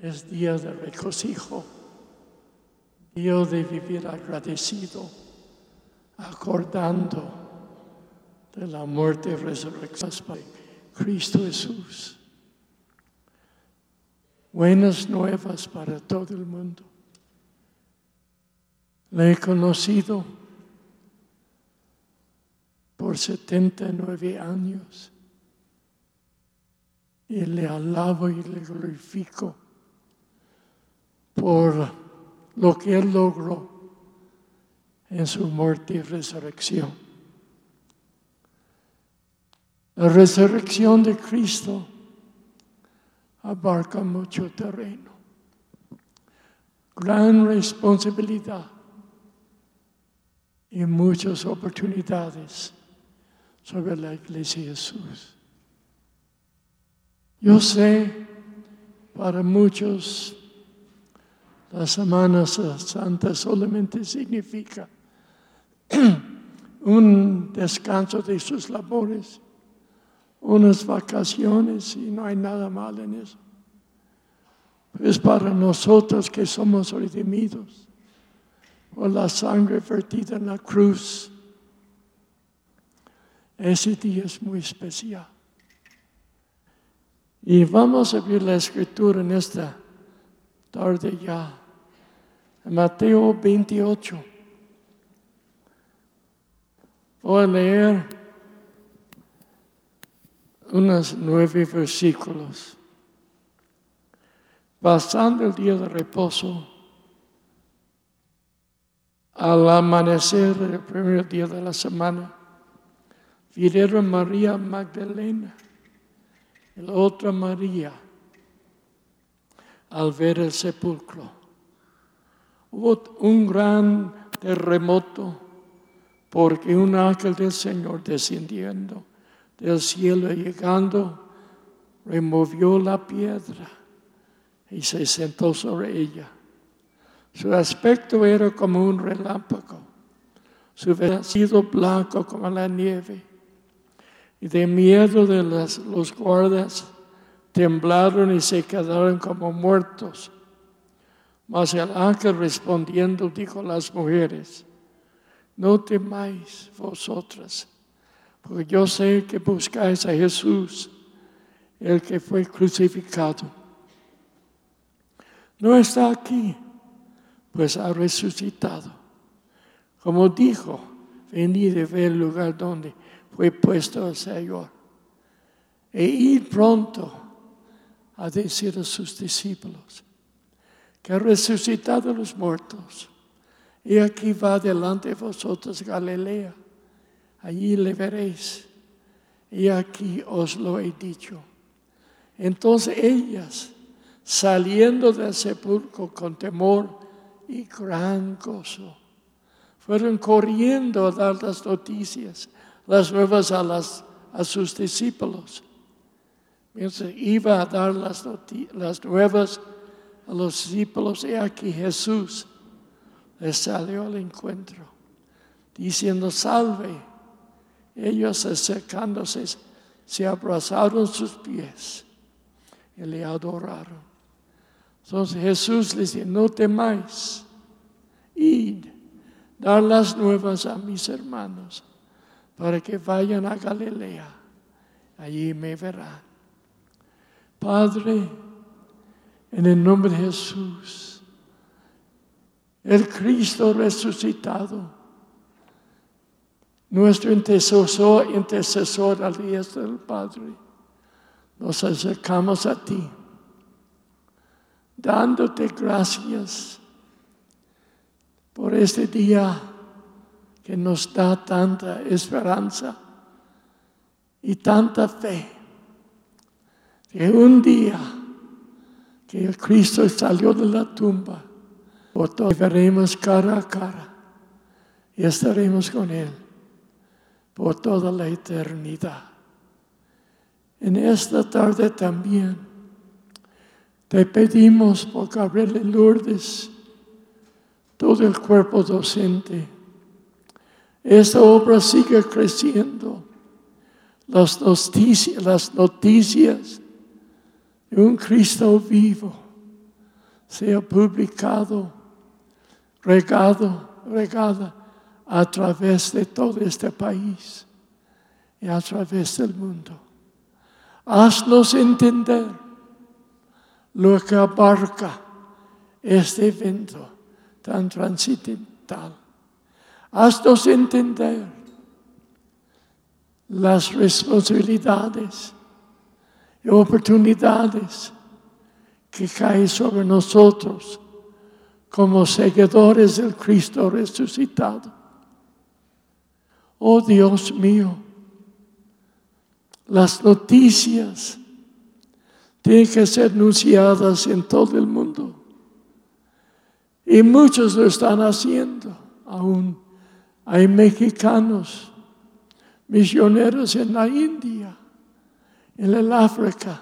Es día de regocijo, día de vivir agradecido, acordando de la muerte y resurrección de Cristo Jesús. Buenas nuevas para todo el mundo. Le he conocido por 79 años y le alabo y le glorifico por lo que Él logró en su muerte y resurrección. La resurrección de Cristo abarca mucho terreno, gran responsabilidad y muchas oportunidades sobre la iglesia Jesús. Yo sé, para muchos, la Semana Santa solamente significa un descanso de sus labores, unas vacaciones y no hay nada mal en eso. Es para nosotros que somos redimidos por la sangre vertida en la cruz. Ese día es muy especial. Y vamos a ver la escritura en esta tarde ya. Mateo 28. Voy a leer unos nueve versículos. Pasando el día de reposo, al amanecer del primer día de la semana, vieron María Magdalena y la otra María al ver el sepulcro. Hubo un gran terremoto porque un ángel del Señor descendiendo del cielo y llegando removió la piedra y se sentó sobre ella. Su aspecto era como un relámpago, su vestido blanco como la nieve. Y de miedo de los guardas temblaron y se quedaron como muertos. Mas el ángel respondiendo dijo a las mujeres, no temáis vosotras, porque yo sé que buscáis a Jesús, el que fue crucificado. No está aquí, pues ha resucitado. Como dijo, venid de ver el lugar donde fue puesto el Señor. E ir pronto a decir a sus discípulos que ha resucitado a los muertos. Y aquí va delante de vosotros Galilea. Allí le veréis. Y aquí os lo he dicho. Entonces ellas, saliendo del sepulcro con temor y gran gozo, fueron corriendo a dar las noticias, las nuevas a, a sus discípulos. Mientras iba a dar las, las nuevas a los discípulos, y aquí Jesús les salió al encuentro, diciendo, salve. Ellos acercándose, se abrazaron sus pies y le adoraron. Entonces Jesús les dice, no temáis, id, dar las nuevas a mis hermanos para que vayan a Galilea, allí me verán. Padre, en el nombre de Jesús, el Cristo resucitado, nuestro intercesor, intercesor al día del Padre, nos acercamos a ti, dándote gracias por este día que nos da tanta esperanza y tanta fe que un día que el Cristo salió de la tumba, todo veremos cara a cara y estaremos con Él por toda la eternidad. En esta tarde también te pedimos por Gabriel Lourdes, todo el cuerpo docente. Esta obra sigue creciendo. Las noticias, las noticias un Cristo vivo sea publicado, regado, regada a través de todo este país y a través del mundo. Haznos entender lo que abarca este evento tan transcendental. Haznos entender las responsabilidades y oportunidades que caen sobre nosotros como seguidores del Cristo resucitado. Oh Dios mío, las noticias tienen que ser anunciadas en todo el mundo. Y muchos lo están haciendo aún. Hay mexicanos, misioneros en la India, en el África,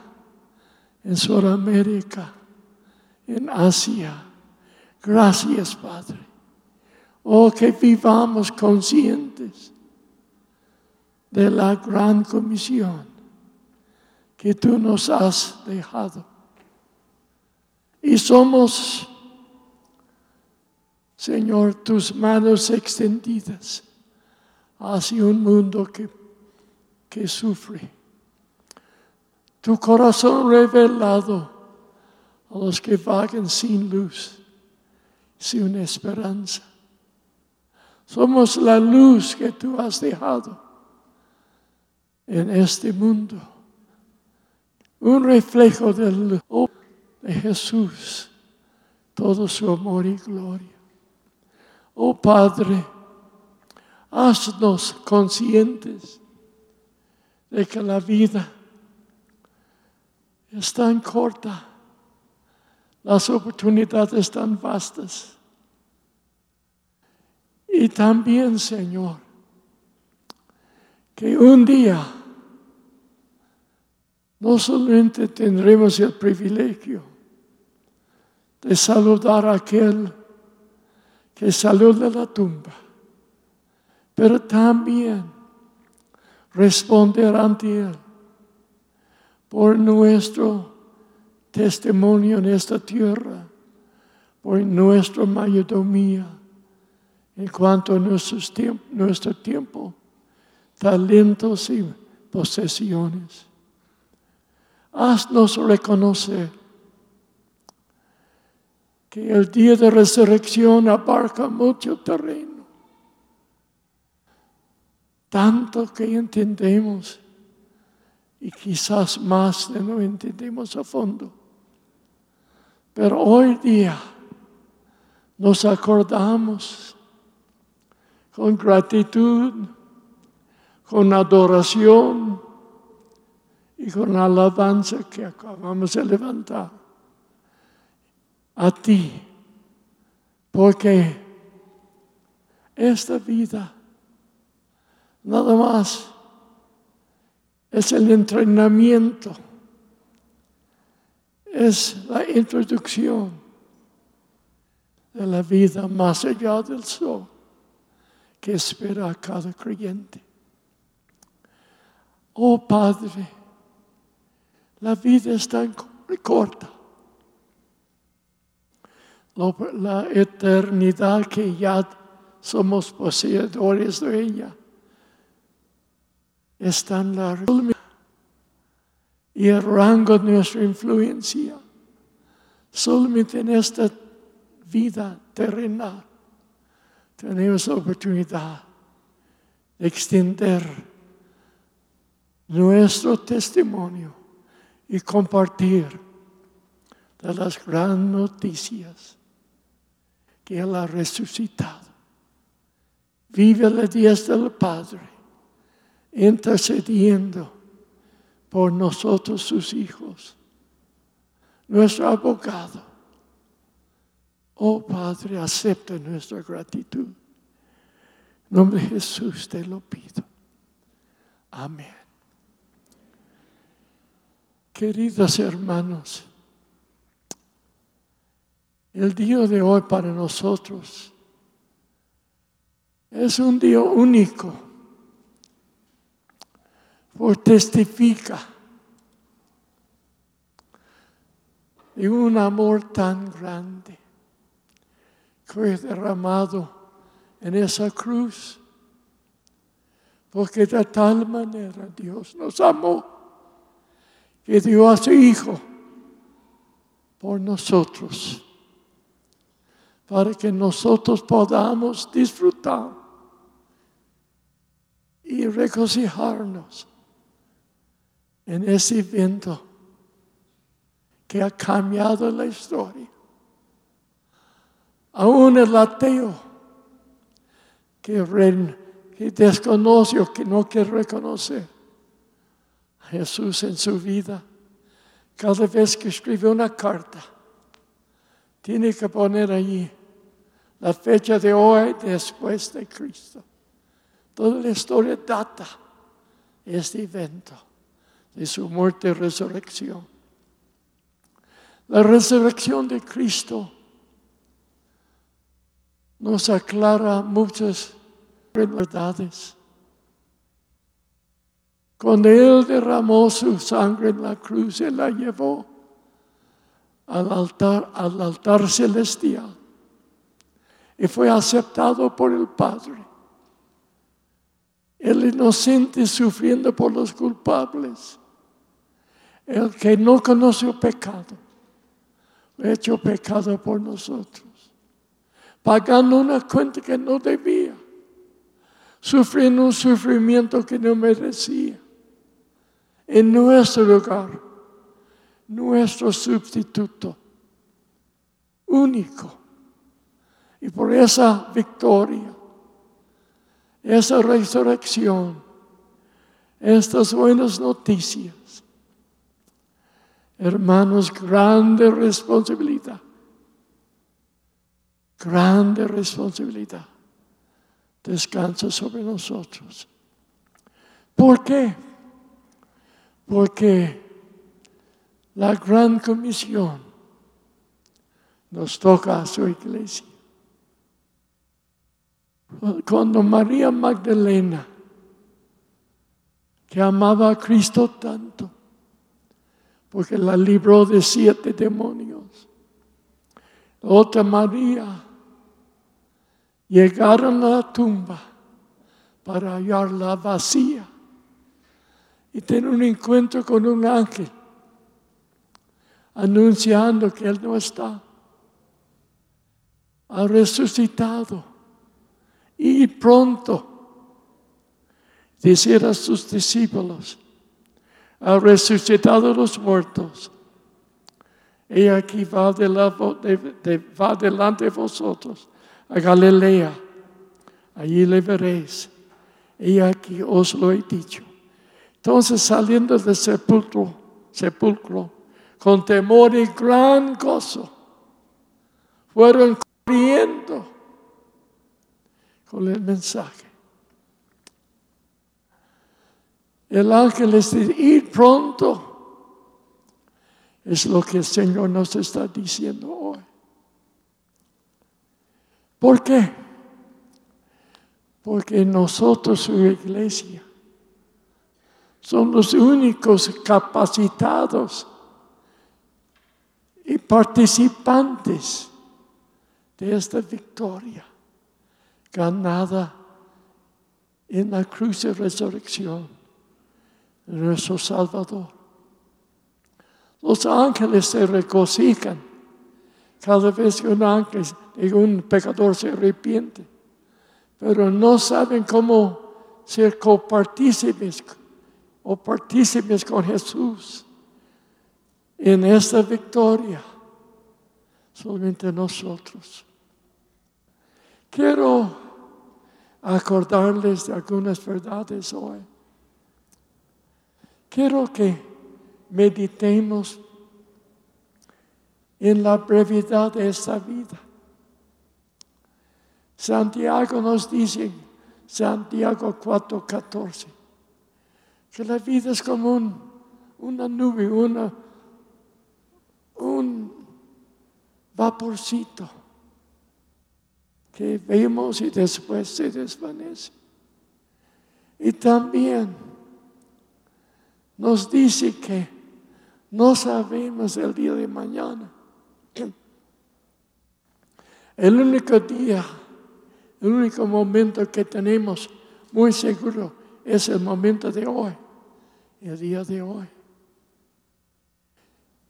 en Sudamérica, en Asia. Gracias, Padre. Oh, que vivamos conscientes de la gran comisión que tú nos has dejado. Y somos, Señor, tus manos extendidas hacia un mundo que, que sufre. Tu corazón revelado a los que vagan sin luz, sin esperanza. Somos la luz que tú has dejado en este mundo. Un reflejo del, de Jesús, todo su amor y gloria. Oh Padre, haznos conscientes de que la vida es tan corta, las oportunidades tan vastas. Y también, Señor, que un día no solamente tendremos el privilegio de saludar a aquel que salió de la tumba, pero también responder ante Él por nuestro testimonio en esta tierra, por nuestra mayordomía en cuanto a nuestro tiempo, talentos y posesiones. Haznos reconocer que el día de resurrección abarca mucho terreno, tanto que entendemos y quizás más de no entendemos a fondo. Pero hoy día nos acordamos con gratitud, con adoración, y con la alabanza que acabamos de levantar a ti, porque esta vida nada más es el entrenamiento, es la introducción de la vida más allá del sol que espera a cada creyente. Oh Padre, la vida es tan corta. La eternidad que ya somos poseedores de ella es tan larga. Y el rango de nuestra influencia solamente en esta vida terrenal tenemos la oportunidad de extender nuestro testimonio y compartir de las grandes noticias que Él ha resucitado. Vive la días del Padre, intercediendo por nosotros sus hijos, nuestro abogado. Oh Padre, acepta nuestra gratitud. En nombre de Jesús te lo pido. Amén. Queridos hermanos, el día de hoy para nosotros es un día único, porque testifica de un amor tan grande que fue derramado en esa cruz. Porque de tal manera Dios nos amó que dio a su Hijo por nosotros, para que nosotros podamos disfrutar y regocijarnos en ese evento que ha cambiado la historia. Aún el ateo que, que desconoce o que no quiere reconocer a Jesús en su vida, cada vez que escribe una carta, tiene que poner allí la fecha de hoy después de Cristo. Toda la historia data este evento de su muerte y resurrección. La resurrección de Cristo nos aclara muchas verdades. Cuando Él derramó su sangre en la cruz, Él la llevó al altar, al altar celestial y fue aceptado por el Padre. El inocente sufriendo por los culpables. El que no conoció pecado, hecho pecado por nosotros. Pagando una cuenta que no debía. Sufriendo un sufrimiento que no merecía en nuestro lugar, nuestro sustituto único. Y por esa victoria, esa resurrección, estas buenas noticias, hermanos, grande responsabilidad, grande responsabilidad descansa sobre nosotros. ¿Por qué? Porque la gran comisión nos toca a su iglesia. Cuando María Magdalena, que amaba a Cristo tanto, porque la libró de siete demonios, otra María, llegaron a la tumba para hallarla vacía. Y tener un encuentro con un ángel anunciando que Él no está. Ha resucitado. Y pronto, decir a sus discípulos, ha resucitado los muertos. Y aquí va, de va delante de vosotros a Galilea. Allí le veréis. Y aquí os lo he dicho. Entonces saliendo del sepulcro, sepulcro, con temor y gran gozo, fueron corriendo con el mensaje. El ángel les dice, ir pronto. Es lo que el Señor nos está diciendo hoy. ¿Por qué? Porque nosotros, su iglesia, son los únicos capacitados y participantes de esta victoria ganada en la cruz de resurrección nuestro Salvador. Los ángeles se regocijan cada vez que un ángel y un pecador se arrepiente, pero no saben cómo ser copartícipes o partícipes con Jesús en esta victoria. Solamente nosotros. Quiero acordarles de algunas verdades hoy. Quiero que meditemos en la brevedad de esta vida. Santiago nos dice, Santiago 4:14, que la vida es como una nube, una, un vaporcito que vemos y después se desvanece. Y también nos dice que No sabemos el día de mañana. El único día, el único momento que tenemos muy seguro es el momento de hoy, el día de hoy.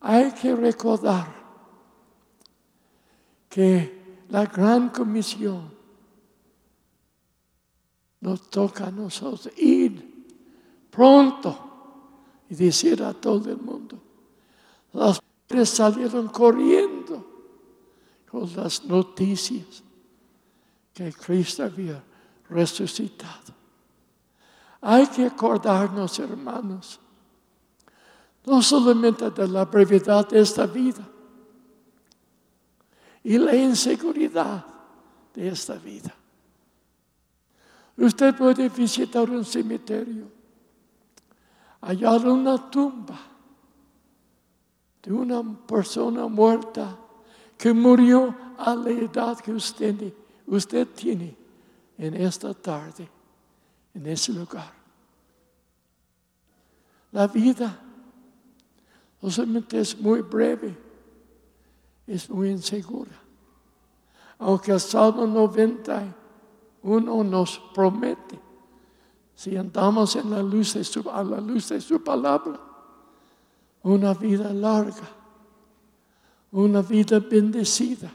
Hay que recordar que la gran comisión nos toca a nosotros ir pronto y decir a todo el mundo. Las mujeres salieron corriendo con las noticias que Cristo había resucitado. Hay que acordarnos, hermanos, no solamente de la brevedad de esta vida y la inseguridad de esta vida. Usted puede visitar un cementerio, hallar una tumba de una persona muerta que murió a la edad que usted, tiene en esta tarde, en ese lugar. La vida no solamente es muy breve, es muy insegura. Aunque el Salmo 91 nos promete, si andamos en la luz de su, a la luz de su palabra, una vida larga, una vida bendecida,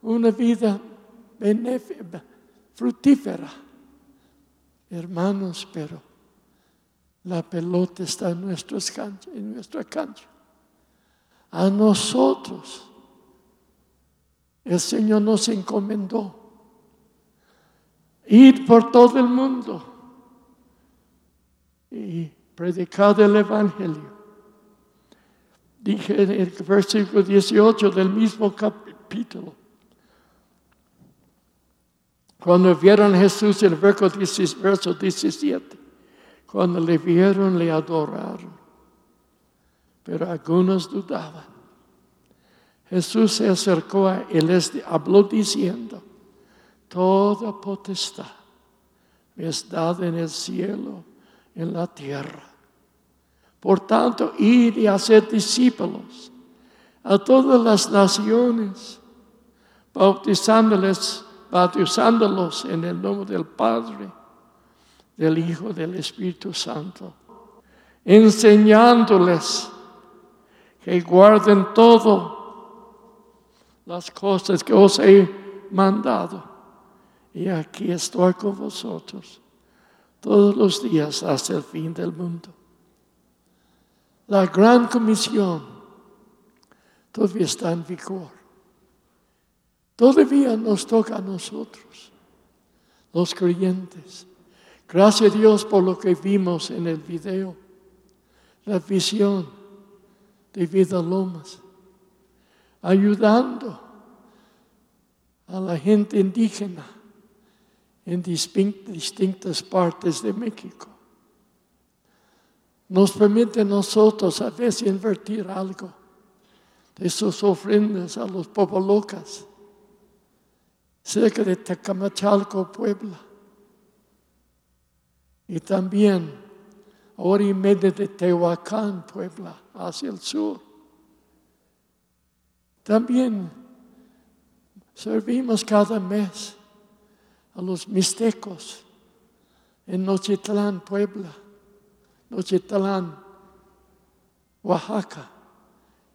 una vida fructífera. Hermanos, pero la pelota está en, en nuestra cancha. A nosotros el Señor nos encomendó ir por todo el mundo y predicar el Evangelio. Dije en el versículo 18 del mismo capítulo. Cuando vieron a Jesús, el verso 17, cuando le vieron, le adoraron. Pero algunos dudaban. Jesús se acercó a él y habló diciendo, toda potestad es dada en el cielo, en la tierra. Por tanto, ir y hacer discípulos a todas las naciones, bautizándoles, bautizándolos en el nombre del Padre, del Hijo, del Espíritu Santo, enseñándoles que guarden todo las cosas que os he mandado. Y aquí estoy con vosotros todos los días hasta el fin del mundo. La gran comisión todavía está en vigor. Todavía nos toca a nosotros, los creyentes. Gracias a Dios por lo que vimos en el video, la visión de Vida Lomas, ayudando a la gente indígena en distintas partes de México nos permite a nosotros a veces invertir algo de sus ofrendas a los locas cerca de Tecamachalco, Puebla. Y también hora y media de Tehuacán, Puebla, hacia el sur. También servimos cada mes a los mixtecos en Nochitlán, Puebla Nochitlán, Oaxaca,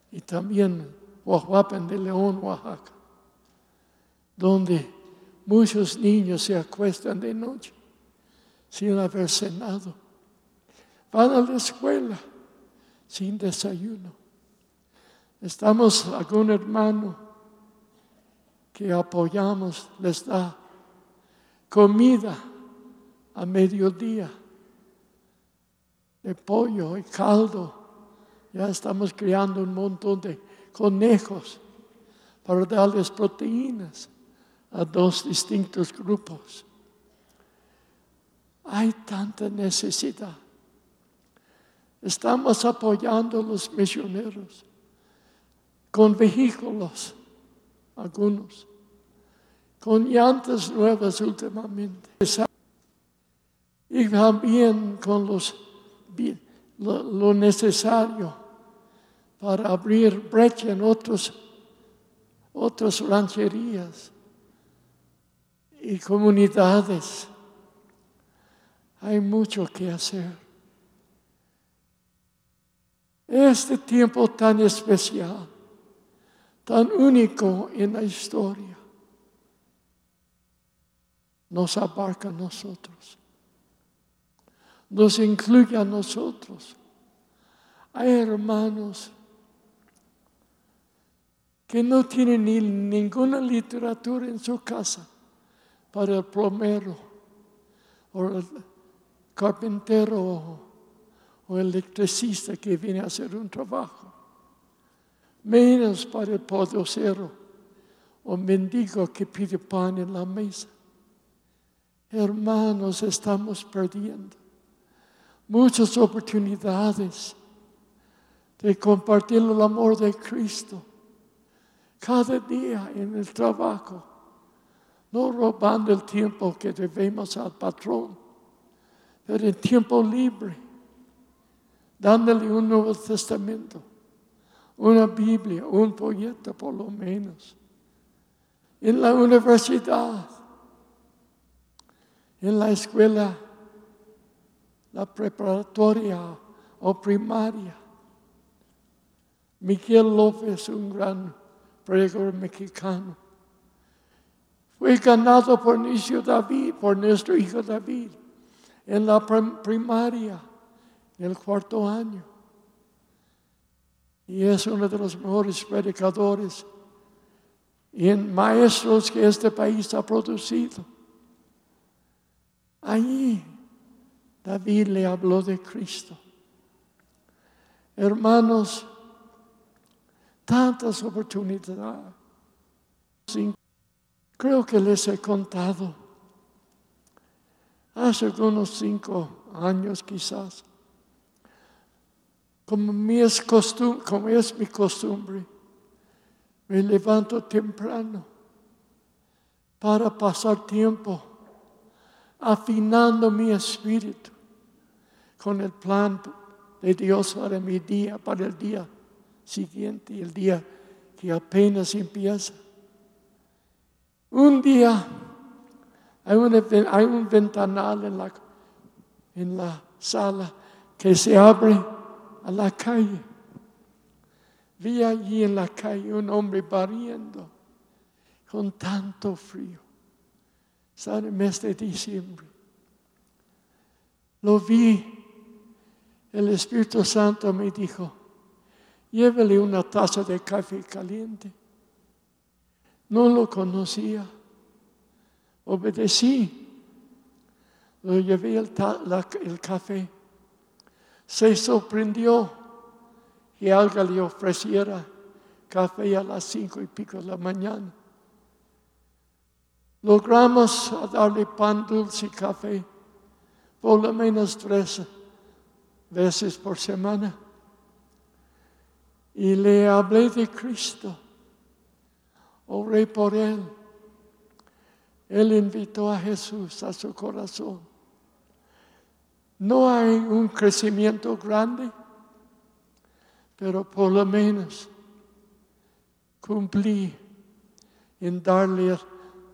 y también Oaxaca de León, Oaxaca, donde muchos niños se acuestan de noche sin haber cenado. Van a la escuela sin desayuno. Estamos algún hermano que apoyamos, les da comida a mediodía de pollo y caldo. Ya estamos criando un montón de conejos para darles proteínas a dos distintos grupos. Hay tanta necesidad. Estamos apoyando a los misioneros con vehículos, algunos, con llantas nuevas últimamente. Y también con los lo, necesario para abrir brecha en otros, otras rancherías y comunidades. Hay mucho que hacer. Este tiempo tan especial, tan único en la historia, nos abarca a nosotros, nos incluye a nosotros. Hay hermanos que no tienen ni ninguna literatura en su casa para el plomero o el carpintero o electricista que viene a hacer un trabajo, menos para el podocero o mendigo que pide pan en la mesa. Hermanos, estamos perdiendo muchas oportunidades de compartir el amor de Cristo cada día en el trabajo, no robando el tiempo que debemos al patrón, pero el tiempo libre dándole un Nuevo Testamento, una Biblia, un folleto por lo menos. En la universidad, en la escuela, la preparatoria o primaria. Miguel López, un gran predicador mexicano, fue ganado por nuestro David, por nuestro hijo David, en la primaria el cuarto año. Y es uno de los mejores predicadores y en maestros que este país ha producido. Allí David le habló de Cristo. Hermanos, tantas oportunidades. Creo que les he contado hace unos cinco años quizás como, es como es mi costumbre, me levanto temprano para pasar tiempo afinando mi espíritu con el plan de Dios para mi día, para el día siguiente, el día que apenas empieza. Un día hay, hay un ventanal en la, en la sala que se abre a la calle. Vi allí en la calle un hombre barriendo con tanto frío. Sale el mes de diciembre. Lo vi. El Espíritu Santo me dijo, llévele una taza de café caliente. No lo conocía. Obedecí. Lo llevé el, el café se sorprendió que alguien le ofreciera café a las cinco y pico de la mañana. Logramos darle pan dulce y café por lo menos tres veces por semana. Y le hablé de Cristo. Oré por él. Él invitó a Jesús a su corazón. No hay un crecimiento grande, pero por lo menos cumplí en darle,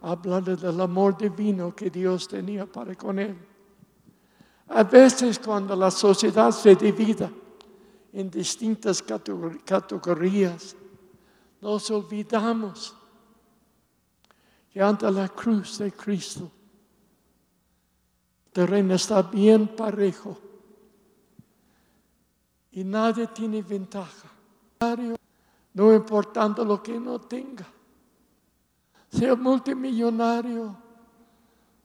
hablarle del amor divino que Dios tenía para con él. A veces cuando la sociedad se divida en distintas categorías, nos olvidamos que ante la cruz de Cristo terreno está bien parejo y nadie tiene ventaja. No importando lo que no tenga, sea multimillonario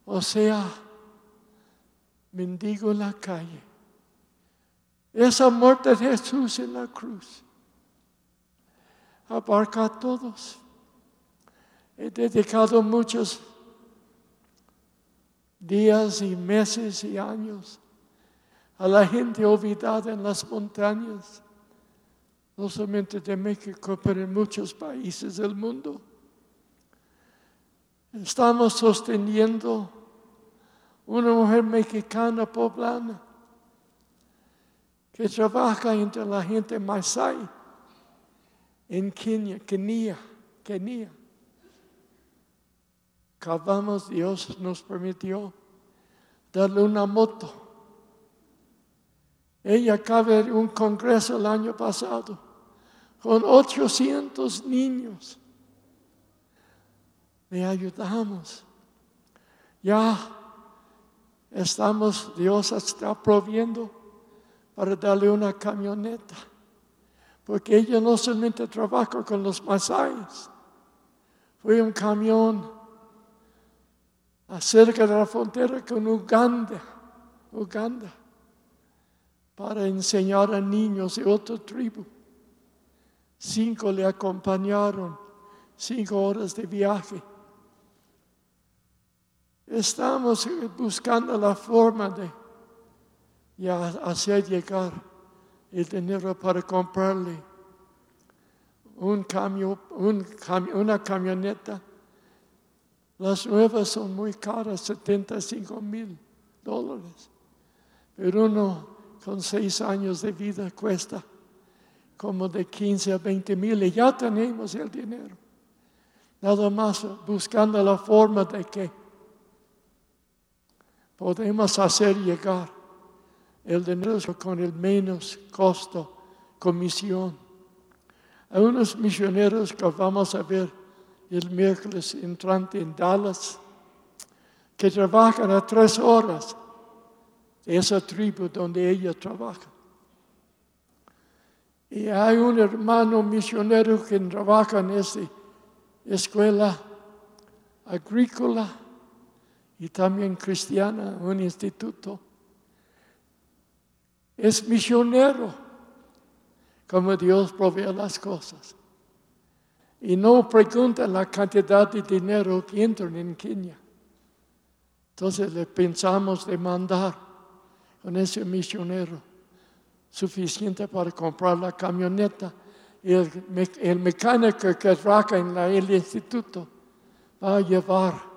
o sea mendigo en la calle. Esa muerte de Jesús en la cruz abarca a todos. He dedicado muchos días y meses y años a la gente olvidada en las montañas, no solamente de México, pero en muchos países del mundo. Estamos sosteniendo una mujer mexicana poblana que trabaja entre la gente Masai en Kenia, Kenia, Kenia. Acabamos, Dios nos permitió darle una moto. Ella acaba de un congreso el año pasado con 800 niños. Le ayudamos. Ya estamos, Dios está proviendo para darle una camioneta. Porque ella no solamente trabaja con los masáis. Fue un camión acerca de la frontera con Uganda, Uganda, para enseñar a niños de otra tribu. Cinco le acompañaron, cinco horas de viaje. Estamos buscando la forma de hacer llegar el dinero para comprarle un camión, una camioneta. Las nuevas son muy caras, 75 mil dólares. Pero uno con seis años de vida cuesta como de 15 a 20 mil y ya tenemos el dinero. Nada más buscando la forma de que podemos hacer llegar el dinero con el menos costo, comisión. Hay unos misioneros que vamos a ver el miércoles entrante en Dallas, que trabajan a tres horas de esa tribu donde ella trabaja. Y hay un hermano misionero que trabaja en esa escuela agrícola y también cristiana, un instituto es misionero, como Dios provee las cosas. Y no pregunta la cantidad de dinero que entran en Kenia. Entonces le pensamos de mandar con ese misionero suficiente para comprar la camioneta. Y el, mecánico que trabaja en el instituto va a llevar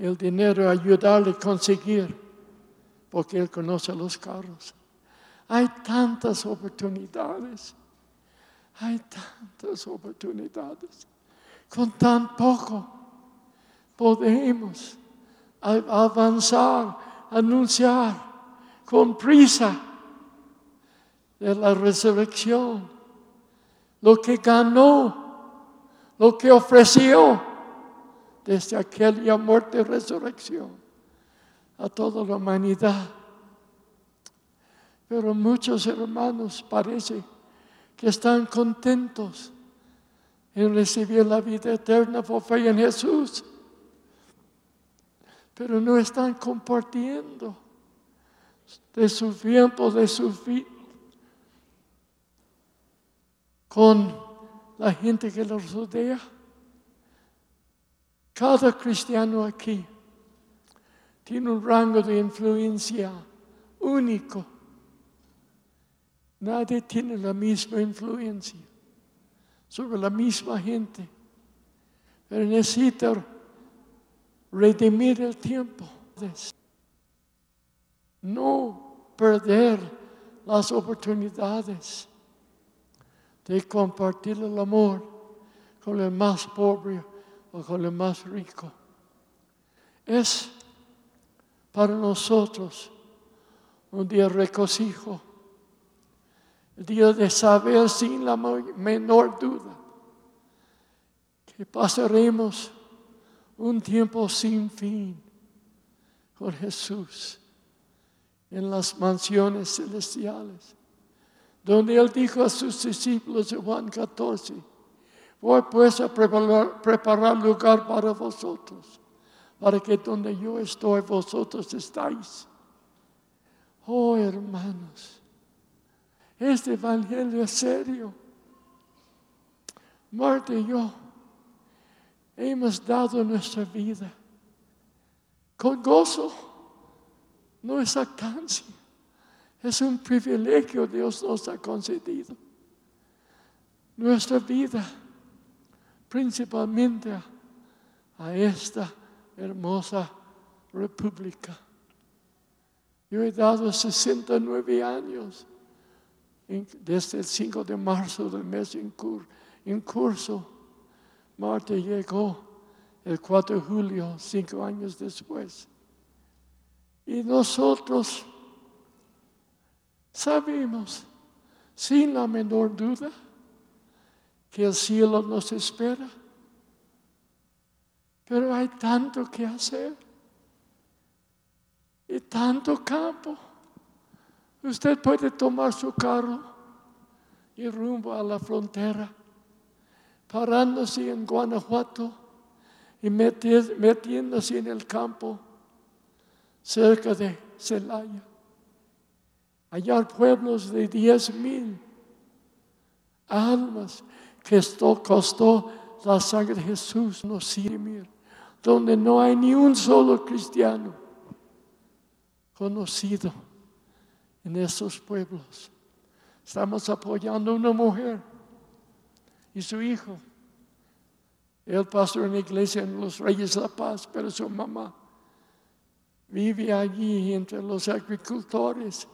el dinero ayudarle a conseguir, porque él conoce los carros. Hay tantas oportunidades. Hay tantas oportunidades. Con tan poco podemos avanzar, anunciar con prisa de la resurrección. Lo que ganó, lo que ofreció desde aquella muerte y resurrección a toda la humanidad. Pero muchos hermanos parece que están contentos en recibir la vida eterna por fe en Jesús, pero no están compartiendo de su tiempo, de su vida con la gente que los rodea. Cada cristiano aquí tiene un rango de influencia único Nadie tiene la misma influencia sobre la misma gente. Pero necesita redimir el tiempo. No perder las oportunidades de compartir el amor con el más pobre o con el más rico. Es para nosotros un día regocijo día de saber sin la menor duda que pasaremos un tiempo sin fin con Jesús en las mansiones celestiales, donde Él dijo a sus discípulos en Juan 14, voy pues a preparar, preparar lugar para vosotros, para que donde yo estoy, vosotros estáis. Oh hermanos, este evangelio es serio. Marta y yo hemos dado nuestra vida con gozo. No es actancia. Es un privilegio Dios nos ha concedido. Nuestra vida, principalmente a esta hermosa república. Yo he dado 69 años desde el 5 de marzo del mes en en curso. Marta llegó el 4 de julio, cinco años después. Y nosotros sabemos, sin la menor duda, que el cielo nos espera. Pero hay tanto que hacer y tanto campo. Usted puede tomar su carro y rumbo a la frontera, parándose en Guanajuato y metiéndose en el campo cerca de Celaya. Hallar pueblos de diez mil almas esto costó la sangre de Jesús, no sirve, donde no hay ni un solo cristiano conocido en esos pueblos. Estamos apoyando a una mujer y su hijo. Él pasó en la iglesia en los Reyes de la Paz, pero su mamá vive allí entre los agricultores.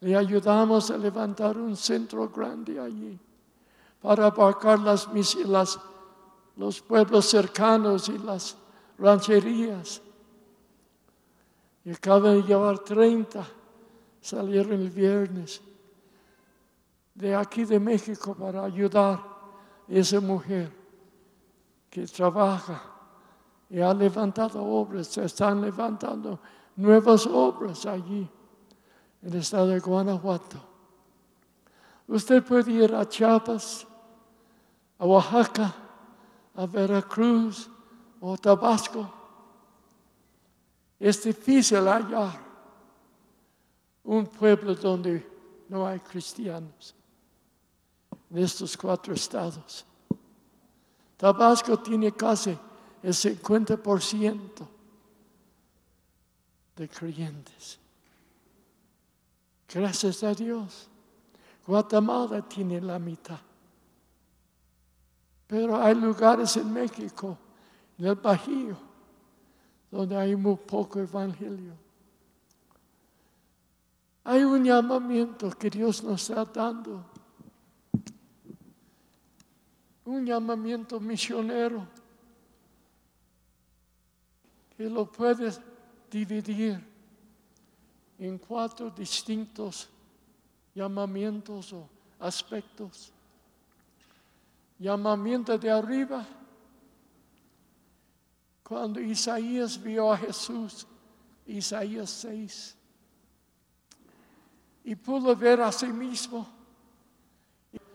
Le ayudamos a levantar un centro grande allí para abarcar las, las, los pueblos cercanos y las rancherías. Y acaba de llevar 30, salieron el viernes de aquí de México para ayudar a esa mujer que trabaja y ha levantado obras, se están levantando nuevas obras allí en el estado de Guanajuato. Usted puede ir a Chiapas, a Oaxaca, a Veracruz o Tabasco. Es difícil hallar un pueblo donde no hay cristianos en estos cuatro estados. Tabasco tiene casi el 50% de creyentes. Gracias a Dios. Guatemala tiene la mitad. Pero hay lugares en México, en el Bajío, donde hay muy poco evangelio. Hay un llamamiento que Dios nos está dando un llamamiento misionero que lo puedes dividir en cuatro distintos llamamientos o aspectos. Llamamiento de arriba, cuando Isaías vio a Jesús, Isaías 6, y pudo ver a sí mismo.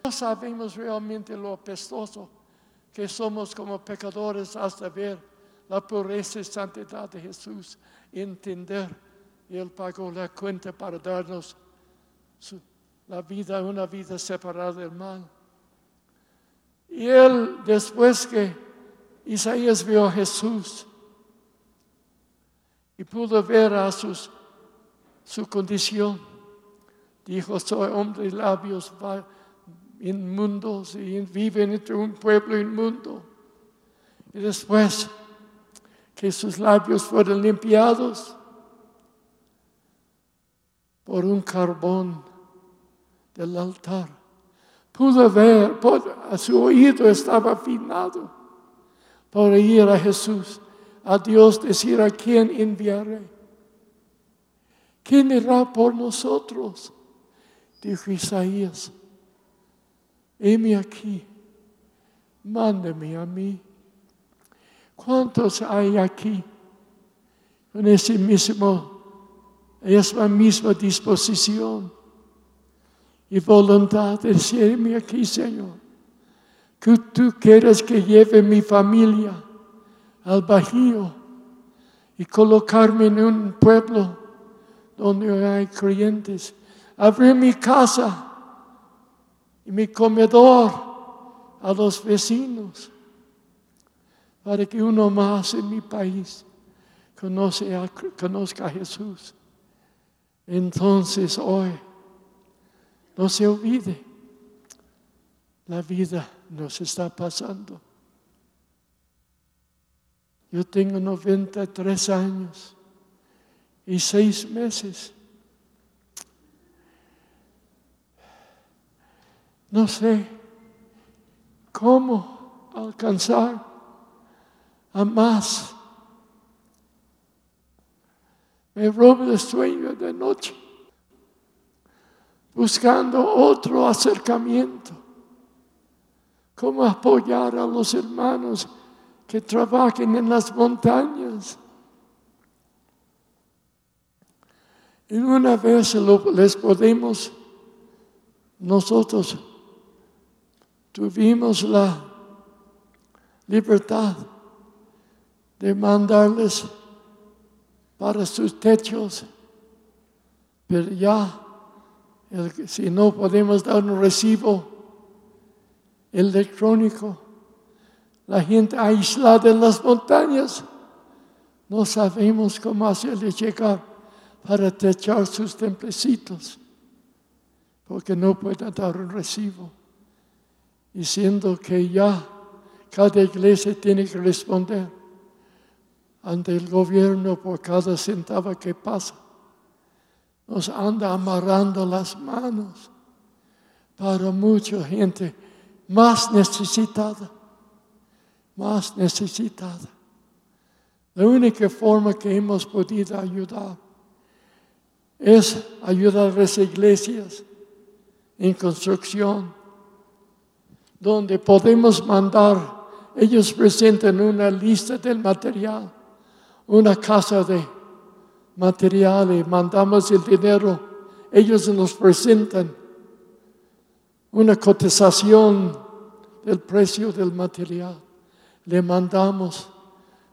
No sabemos realmente lo apestoso que somos como pecadores hasta ver la pureza y santidad de Jesús, entender. Y Él pagó la cuenta para darnos la vida, una vida separada del mal. Y Él, después que Isaías vio a Jesús y pudo ver a sus, su condición, dijo, soy hombre de labios inmundos y viven entre un pueblo inmundo. Y después que sus labios fueron limpiados por un carbón del altar, pudo ver, a su oído estaba afinado para ir a Jesús, a Dios decir a quién enviaré. ¿Quién irá por nosotros? Dijo Isaías heme aquí, mándame a mí. ¿Cuántos hay aquí con ese mismo, esa misma disposición y voluntad de aquí, Señor? Que tú quieres que lleve mi familia al Bajío y colocarme en un pueblo donde hay creyentes. Abrir mi casa y mi comedor a los vecinos, para que uno más en mi país conozca a Jesús. Entonces hoy, no se olvide, la vida nos está pasando. Yo tengo 93 años y seis meses. No sé cómo alcanzar a más. Me robo el sueño de noche, buscando otro acercamiento. Cómo apoyar a los hermanos que trabajen en las montañas. Y una vez les podemos, nosotros tuvimos la libertad de mandarles para sus techos, pero ya, si no podemos dar un recibo electrónico, la gente aislada en las montañas, no sabemos cómo hacerles llegar para techar sus templecitos, porque no pueden dar un recibo. Y siendo que ya cada iglesia tiene que responder ante el gobierno por cada centavo que pasa, nos anda amarrando las manos para mucha gente más necesitada, más necesitada. La única forma que hemos podido ayudar es ayudar a las iglesias en construcción, donde podemos mandar, ellos presentan una lista del material, una casa de materiales, mandamos el dinero, ellos nos presentan una cotización del precio del material, le mandamos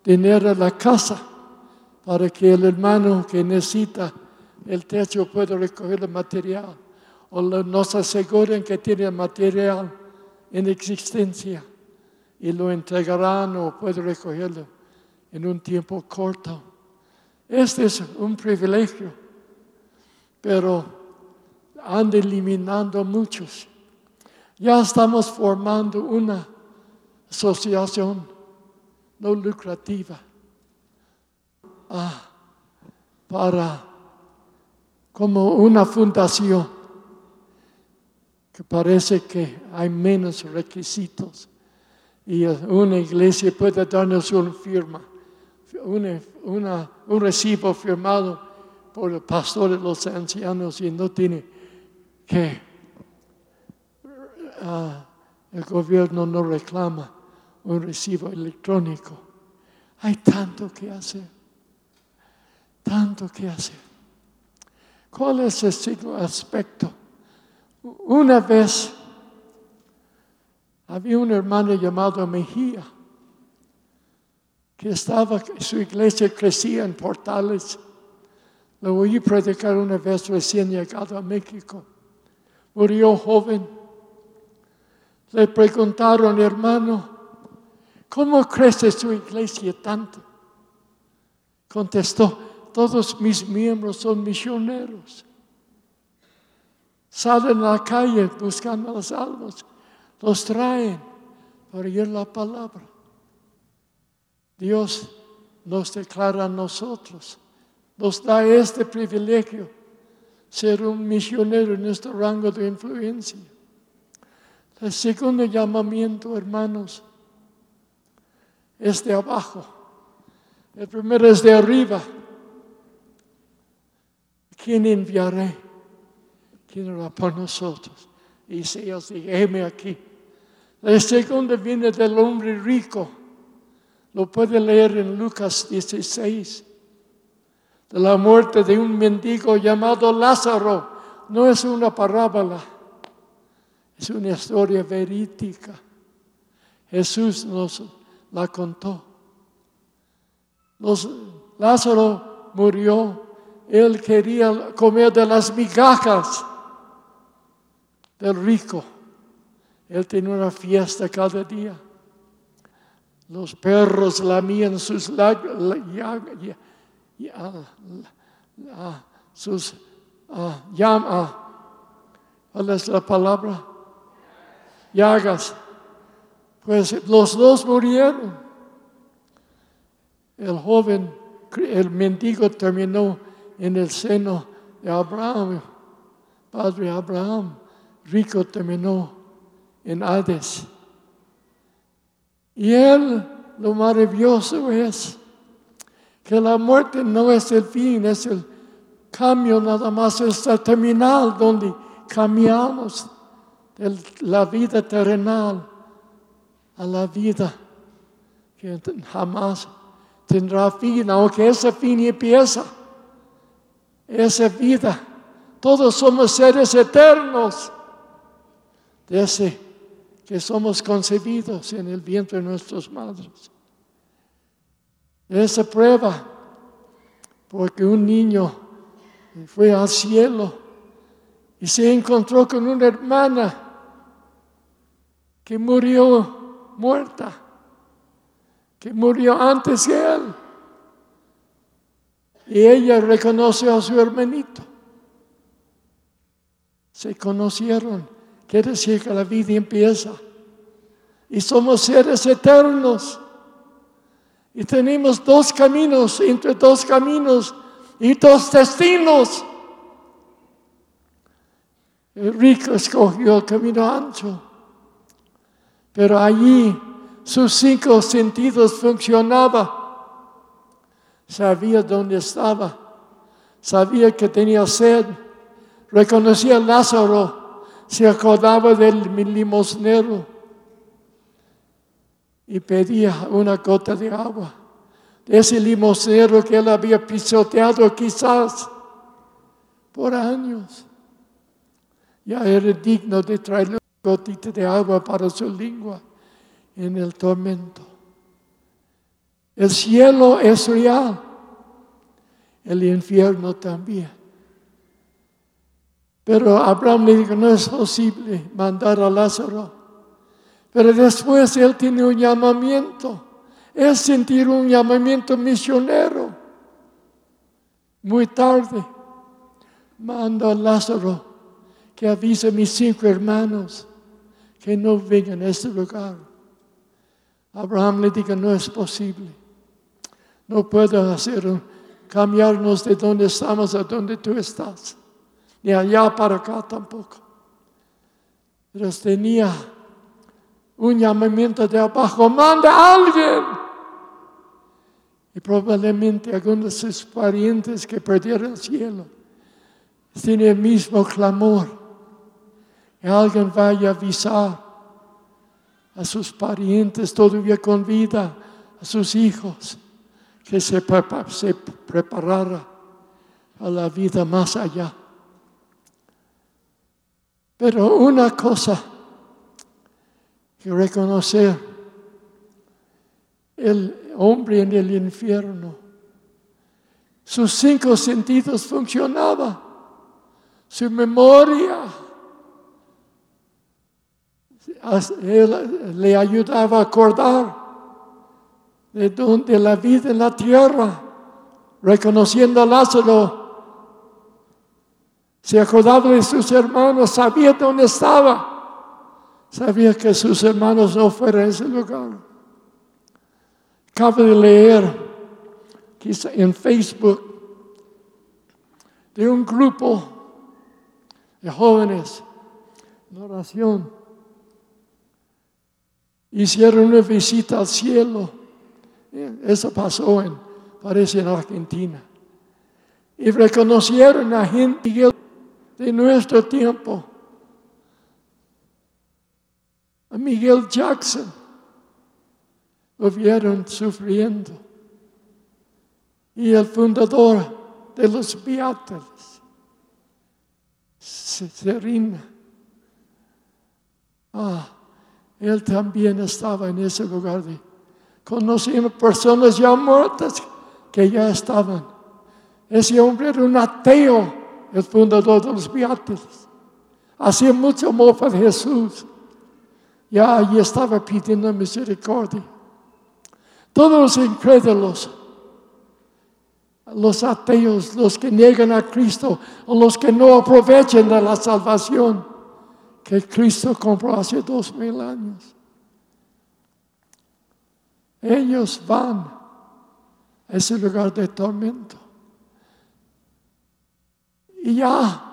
dinero a la casa para que el hermano que necesita el techo puede recoger el material o nos aseguran que tiene material en existencia y lo entregarán o puede recogerlo en un tiempo corto. Este es un privilegio, pero han eliminando muchos. Ya estamos formando una asociación no lucrativa ah, para como una fundación que parece que hay menos requisitos y una iglesia puede darnos una firma, un recibo firmado por el pastor de los ancianos y no tiene que, ah, el gobierno no reclama un recibo electrónico. Hay tanto que hacer, tanto que hacer. ¿Cuál es el aspecto? Una vez había un hermano llamado Mejía que estaba, su iglesia crecía en portales. Lo oí predicar una vez recién llegado a México. Murió joven. Le preguntaron, hermano, ¿cómo crece su iglesia tanto? Contestó, todos mis miembros son misioneros. Salen a la calle buscando los almas, los traen para oír la palabra. Dios nos declara a nosotros, nos da este privilegio, ser un misionero en nuestro rango de influencia. El segundo llamamiento, hermanos, es de abajo. El primero es de arriba. ¿quién enviaré? ¿Quién hará por nosotros? Y si os aquí. La segunda viene del hombre rico. Lo puede leer en Lucas 16. De la muerte de un mendigo llamado Lázaro. No es una parábola. Es una historia verídica. Jesús nos la contó. Lázaro murió él quería comer de las migajas del rico. Él tenía una fiesta cada día. Los perros lamían sus sus llamas. ¿Cuál es la palabra? Llagas. Pues los dos murieron. El joven, el mendigo terminó en el seno de Abraham. Padre Abraham, rico terminó en Hades. Y Él, lo maravilloso es que la muerte no es el fin, es el cambio nada más, es el terminal donde cambiamos de la vida terrenal a la vida que jamás tendrá fin, aunque ese fin empieza, esa vida. Todos somos seres eternos, desde que somos concebidos en el vientre de nuestros madres. Esa prueba, porque un niño fue al cielo y se encontró con una hermana que murió muerta, que murió antes que él. Y ella reconoció a su hermanito. Se conocieron. Quiere decir que la vida empieza. Y somos seres eternos. Y tenemos dos caminos, entre dos caminos y dos destinos. El rico escogió el camino ancho, pero allí sus cinco sentidos funcionaban. Sabía dónde estaba, sabía que tenía sed, reconocía a Lázaro, se acordaba del limosnero y pedía una gota de agua. Ese limosnero que él había pisoteado quizás por años. Ya era digno de traerle una gotita de agua para su lengua en el tormento. El cielo es real, el infierno también. Pero Abraham le dijo, no es posible mandar a Lázaro pero después él tiene un llamamiento. Es sentir un llamamiento misionero. Muy tarde, manda a Lázaro que avise a mis cinco hermanos que no vengan a este lugar. Abraham le dijo, no es posible. No puedo hacer cambiarnos de donde estamos a donde tú estás. Ni allá para acá tampoco. Pero tenía un llamamiento de abajo, manda a alguien. Y probablemente algunos de sus parientes que perdieron el cielo tienen el mismo clamor. Que alguien vaya a avisar a sus parientes todavía con vida, a sus hijos, que se, se preparara a la vida más allá. Pero una cosa que reconocer el hombre en el infierno. Sus cinco sentidos funcionaban, su memoria le ayudaba a acordar de donde la vida en la tierra, reconociendo a Lázaro, se acordaba de sus hermanos, sabía dónde estaba. Sabía que sus hermanos no fueran a ese lugar. Acabo de leer quizá en Facebook de un grupo de jóvenes en oración. Hicieron una visita al cielo. Eso pasó en, parece en Argentina. Y reconocieron a gente de nuestro tiempo a Miguel Jackson. Lo vieron sufriendo. Y el fundador de los Beatles, Serena. Ah, él también estaba en ese lugar. De, conocimos personas ya muertas que ya estaban. Ese hombre era un ateo, el fundador de los Beatles. Hacía mucho mofa de Jesús ya allí estaba pidiendo misericordia. Todos los incrédulos, los ateos, los que niegan a Cristo, o los que no aprovechan de la salvación que Cristo compró hace dos mil años. Ellos van a ese lugar de tormento. Y ya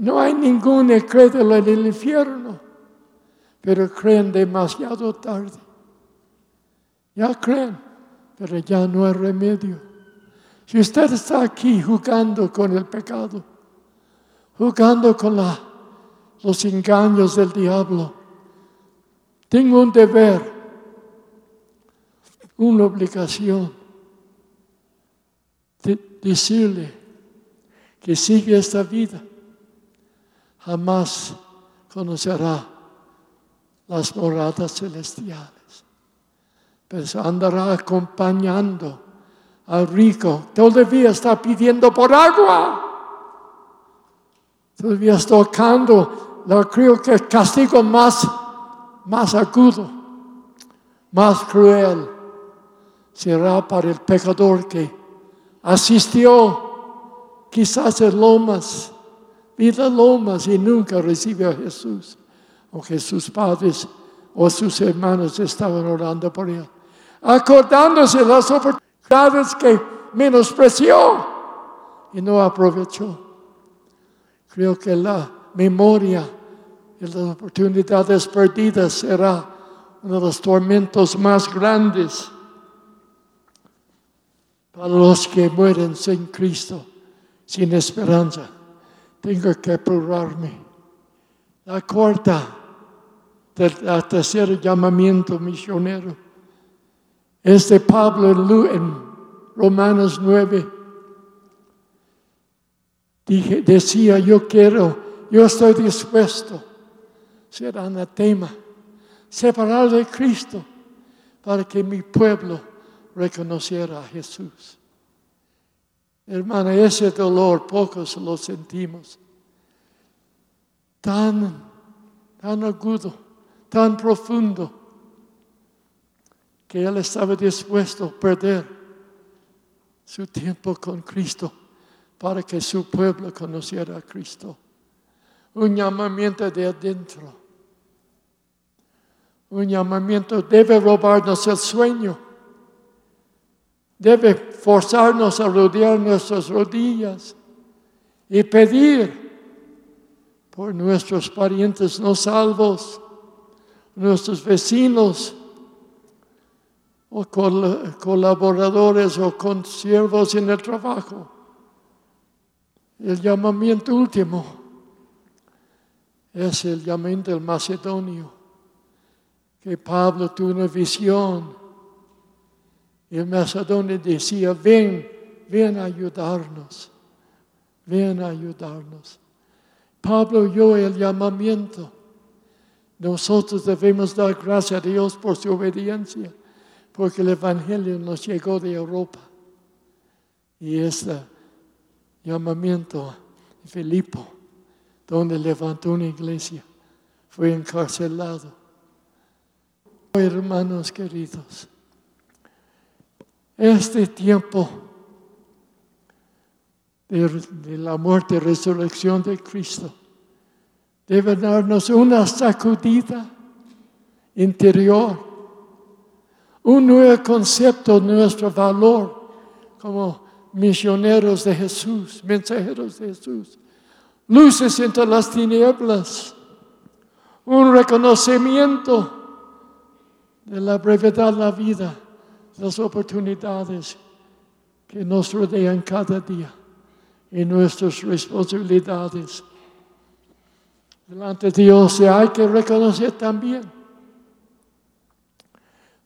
no hay ningún incrédulo en el infierno. pero creen demasiado tarde. Ya creen, pero ya no hay remedio. Si usted está aquí jugando con el pecado, jugando con los engaños del diablo, tengo un deber, una obligación de decirle que sigue esta vida, jamás conocerá las moradas celestiales. Pero andará acompañando al rico. Todavía está pidiendo por agua. Todavía está tocando. Lo creo que el castigo más, más agudo, más cruel, será para el pecador que asistió quizás en lomas, vida lomas y nunca recibió a Jesús o que sus padres o sus hermanos estaban orando por él, acordándose las oportunidades que menospreció y no aprovechó. Creo que la memoria y las oportunidades perdidas será uno de los tormentos más grandes para los que mueren sin Cristo, sin esperanza. Tengo que apurarme. La cuarta del tercer llamamiento misionero. Este Pablo en Romanos 9 dije, decía, yo quiero, yo estoy dispuesto ser anatema, separado de Cristo, para que mi pueblo reconociera a Jesús. Hermana, ese dolor pocos lo sentimos. Tan, tan agudo tan profundo que él estaba dispuesto a perder su tiempo con Cristo para que su pueblo conociera a Cristo. Un llamamiento de adentro. Un llamamiento debe robarnos el sueño. Debe forzarnos a rodear nuestras rodillas y pedir por nuestros parientes no salvos nuestros vecinos o colaboradores o consiervos en el trabajo. El llamamiento último es el llamamiento del macedonio, que Pablo tuvo una visión. El macedonio decía, ven, ven a ayudarnos, ven a ayudarnos. Pablo oyó el llamamiento nosotros debemos dar gracias a Dios por su obediencia, porque el Evangelio nos llegó de Europa. Y este llamamiento Filipo, donde levantó una iglesia, fue encarcelado. Hermanos queridos, este tiempo de, la muerte y resurrección de Cristo debe darnos una sacudida interior, un nuevo concepto de nuestro valor como misioneros de Jesús, mensajeros de Jesús, luces entre las tinieblas, un reconocimiento de la brevedad de la vida, las oportunidades que nos rodean cada día y nuestras responsabilidades delante de Dios y hay que reconocer también,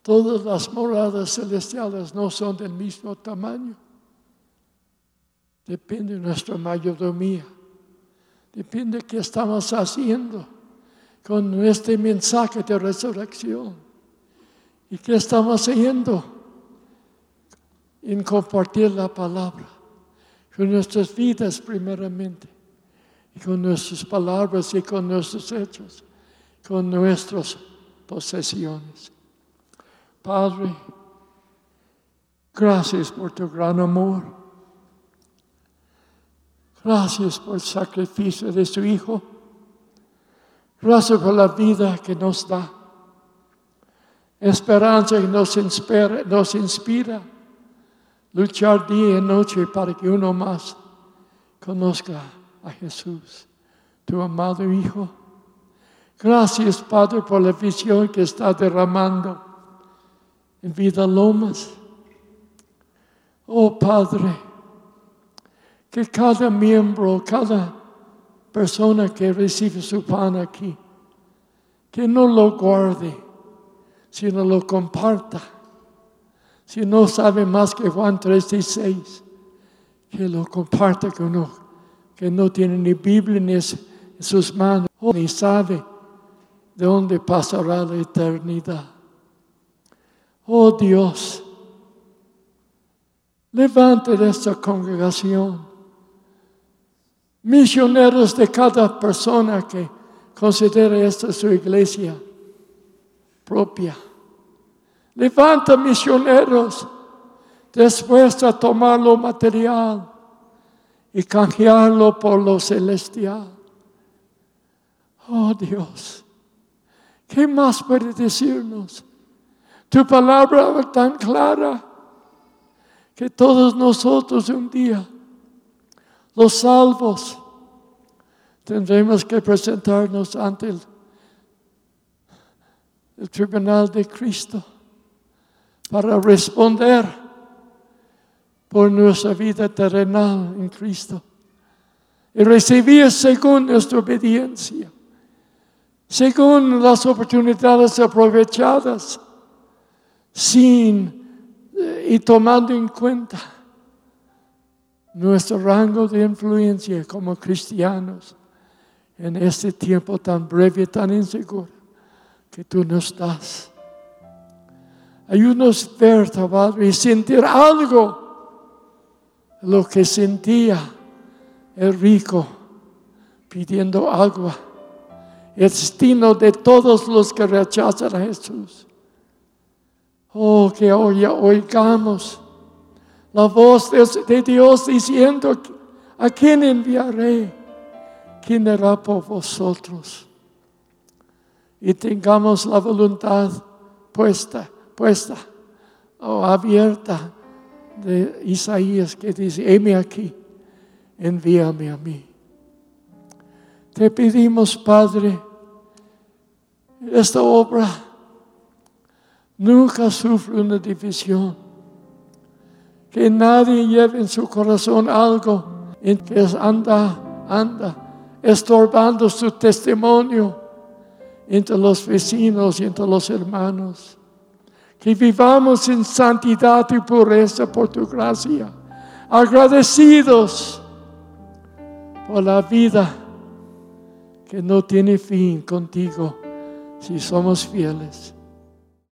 todas las moradas celestiales no son del mismo tamaño. Depende de nuestra mayordomía. Depende de qué estamos haciendo con este mensaje de resurrección. ¿Y qué estamos haciendo? En compartir la palabra con nuestras vidas primeramente con nuestras palabras y con nuestros hechos, con nuestras posesiones. Padre, gracias por tu gran amor. Gracias por el sacrificio de su Hijo. Gracias por la vida que nos da. Esperanza que nos inspira, nos inspira. Luchar día y noche para que uno más conozca a Jesús, tu amado Hijo. Gracias, Padre, por la visión que está derramando en Vida Lomas. Oh, Padre, que cada miembro, cada persona que recibe su pan aquí, que no lo guarde, sino lo comparta. Si no sabe más que Juan 3:16, que lo comparta con uno que no tiene ni Biblia ni en sus manos, ni sabe de dónde pasará la eternidad. Oh Dios, levante esta congregación, misioneros de cada persona que considere esta su iglesia propia. Levanta misioneros dispuestos a tomar lo material y canjearlo por lo celestial. Oh Dios, ¿Qué más puede decirnos? Tu palabra tan clara que todos nosotros un día, los salvos, tendremos que presentarnos ante el tribunal de Cristo para responder por nuestra vida terrenal en Cristo y recibir según nuestra obediencia según las oportunidades aprovechadas, sin eh, y tomando en cuenta nuestro rango de influencia como cristianos en este tiempo tan breve, tan inseguro que tú nos das. Ayúdanos a ver, Padre, y sentir algo lo que sentía el rico pidiendo agua el destino de todos los que rechazan a Jesús. Oh, que hoy oigamos la voz de, Dios diciendo, ¿a quién enviaré? ¿Quién hará por vosotros? Y tengamos la voluntad puesta, puesta o abierta de Isaías que dice, heme aquí, envíame a mí. Te pedimos, Padre, esta obra nunca sufre una división. Que nadie lleve en su corazón algo en que anda, anda, estorbando su testimonio entre los vecinos y entre los hermanos. Que vivamos en santidad y pureza por tu gracia. Agradecidos por la vida que no tiene fin contigo si somos fieles.